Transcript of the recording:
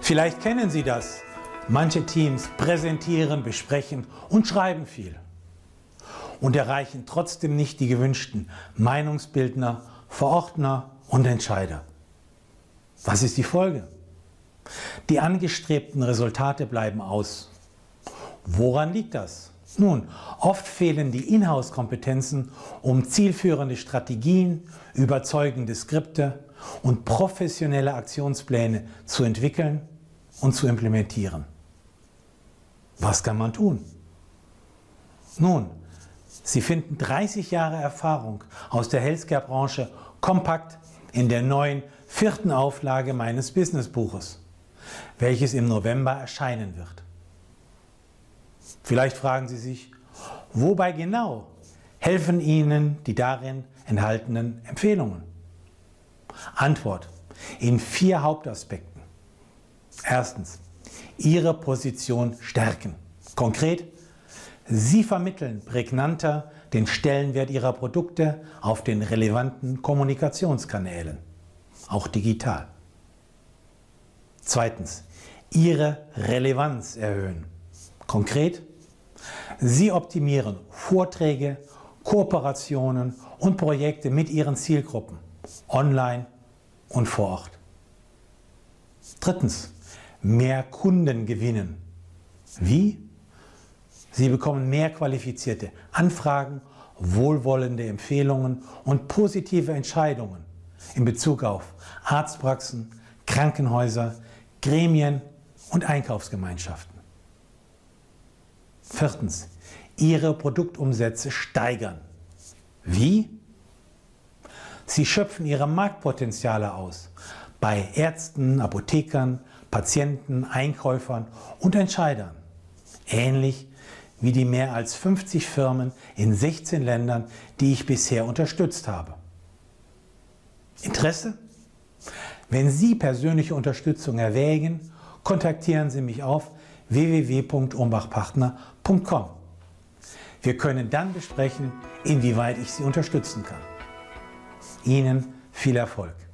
Vielleicht kennen Sie das. Manche Teams präsentieren, besprechen und schreiben viel und erreichen trotzdem nicht die gewünschten Meinungsbildner, Verordner und Entscheider. Was ist die Folge? Die angestrebten Resultate bleiben aus. Woran liegt das? Nun, oft fehlen die Inhouse-Kompetenzen, um zielführende Strategien, überzeugende Skripte und professionelle Aktionspläne zu entwickeln und zu implementieren. Was kann man tun? Nun, Sie finden 30 Jahre Erfahrung aus der Healthcare-Branche kompakt in der neuen vierten Auflage meines Businessbuches, welches im November erscheinen wird. Vielleicht fragen Sie sich, wobei genau helfen Ihnen die darin enthaltenen Empfehlungen? Antwort in vier Hauptaspekten. Erstens, Ihre Position stärken. Konkret, Sie vermitteln prägnanter den Stellenwert Ihrer Produkte auf den relevanten Kommunikationskanälen, auch digital. Zweitens, Ihre Relevanz erhöhen. Konkret, Sie optimieren Vorträge, Kooperationen und Projekte mit Ihren Zielgruppen, online und vor Ort. Drittens, mehr Kunden gewinnen. Wie? Sie bekommen mehr qualifizierte Anfragen, wohlwollende Empfehlungen und positive Entscheidungen in Bezug auf Arztpraxen, Krankenhäuser, Gremien und Einkaufsgemeinschaften. Viertens, Ihre Produktumsätze steigern. Wie? Sie schöpfen ihre Marktpotenziale aus bei Ärzten, Apothekern, Patienten, Einkäufern und Entscheidern. Ähnlich wie die mehr als 50 Firmen in 16 Ländern, die ich bisher unterstützt habe. Interesse? Wenn Sie persönliche Unterstützung erwägen, kontaktieren Sie mich auf www.umbachpartner.com. Wir können dann besprechen, inwieweit ich Sie unterstützen kann. Ihnen viel Erfolg.